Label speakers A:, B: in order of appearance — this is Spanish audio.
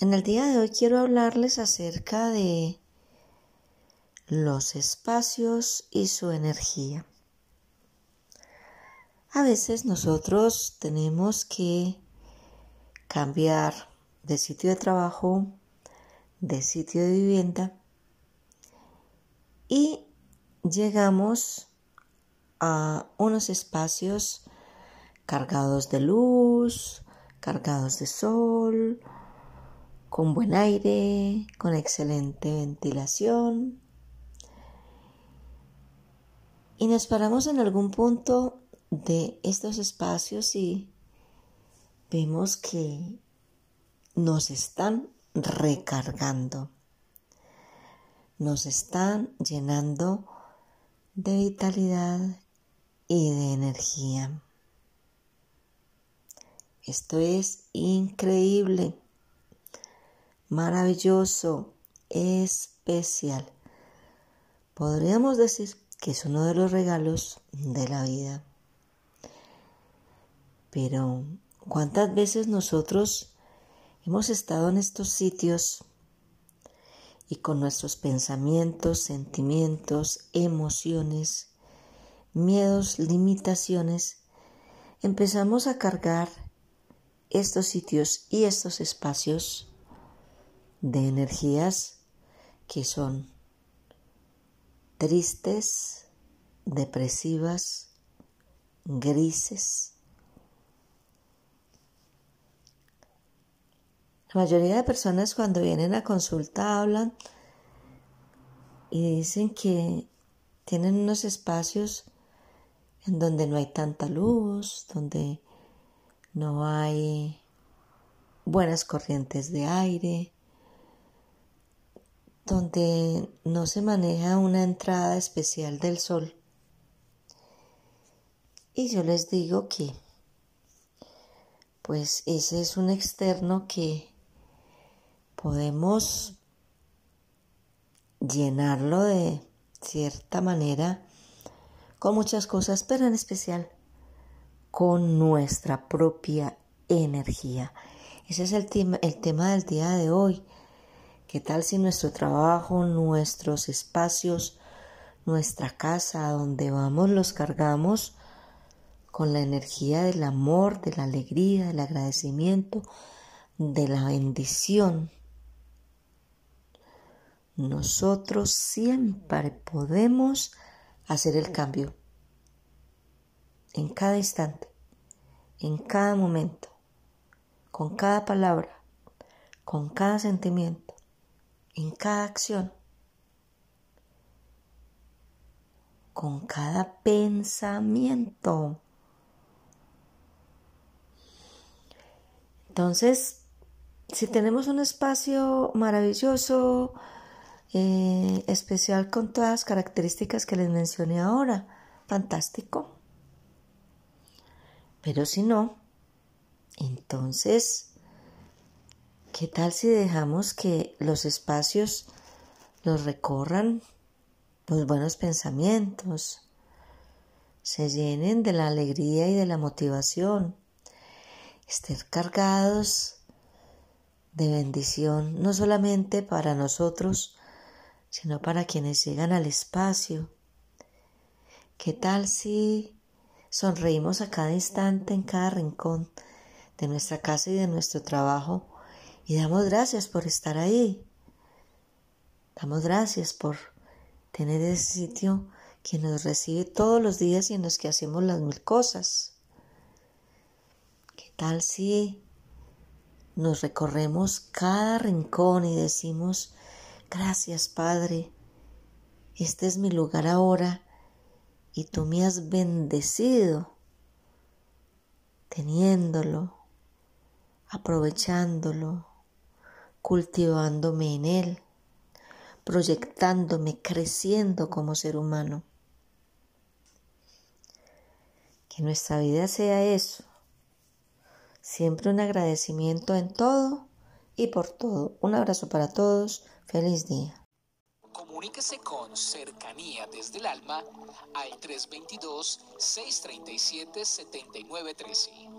A: En el día de hoy quiero hablarles acerca de los espacios y su energía. A veces nosotros tenemos que cambiar de sitio de trabajo, de sitio de vivienda y llegamos a unos espacios cargados de luz, cargados de sol, con buen aire, con excelente ventilación. Y nos paramos en algún punto de estos espacios y vemos que nos están recargando, nos están llenando de vitalidad y de energía. Esto es increíble maravilloso, especial. Podríamos decir que es uno de los regalos de la vida. Pero, ¿cuántas veces nosotros hemos estado en estos sitios y con nuestros pensamientos, sentimientos, emociones, miedos, limitaciones, empezamos a cargar estos sitios y estos espacios de energías que son tristes, depresivas, grises. La mayoría de personas cuando vienen a consulta hablan y dicen que tienen unos espacios en donde no hay tanta luz, donde no hay buenas corrientes de aire, donde no se maneja una entrada especial del sol. Y yo les digo que, pues ese es un externo que podemos llenarlo de cierta manera con muchas cosas, pero en especial con nuestra propia energía. Ese es el tema, el tema del día de hoy ¿Qué tal si nuestro trabajo, nuestros espacios, nuestra casa, donde vamos, los cargamos con la energía del amor, de la alegría, del agradecimiento, de la bendición? Nosotros siempre podemos hacer el cambio en cada instante, en cada momento, con cada palabra, con cada sentimiento en cada acción, con cada pensamiento. Entonces, si tenemos un espacio maravilloso, eh, especial con todas las características que les mencioné ahora, fantástico. Pero si no, entonces ¿Qué tal si dejamos que los espacios los recorran los buenos pensamientos, se llenen de la alegría y de la motivación, estén cargados de bendición, no solamente para nosotros, sino para quienes llegan al espacio. ¿Qué tal si sonreímos a cada instante en cada rincón de nuestra casa y de nuestro trabajo? Y damos gracias por estar ahí. Damos gracias por tener ese sitio que nos recibe todos los días y en los que hacemos las mil cosas. ¿Qué tal si nos recorremos cada rincón y decimos, gracias Padre, este es mi lugar ahora y tú me has bendecido teniéndolo, aprovechándolo, cultivándome en él, proyectándome, creciendo como ser humano. Que nuestra vida sea eso, siempre un agradecimiento en todo y por todo. Un abrazo para todos, feliz día.
B: Comuníquese con cercanía desde el alma al 322-637-7913.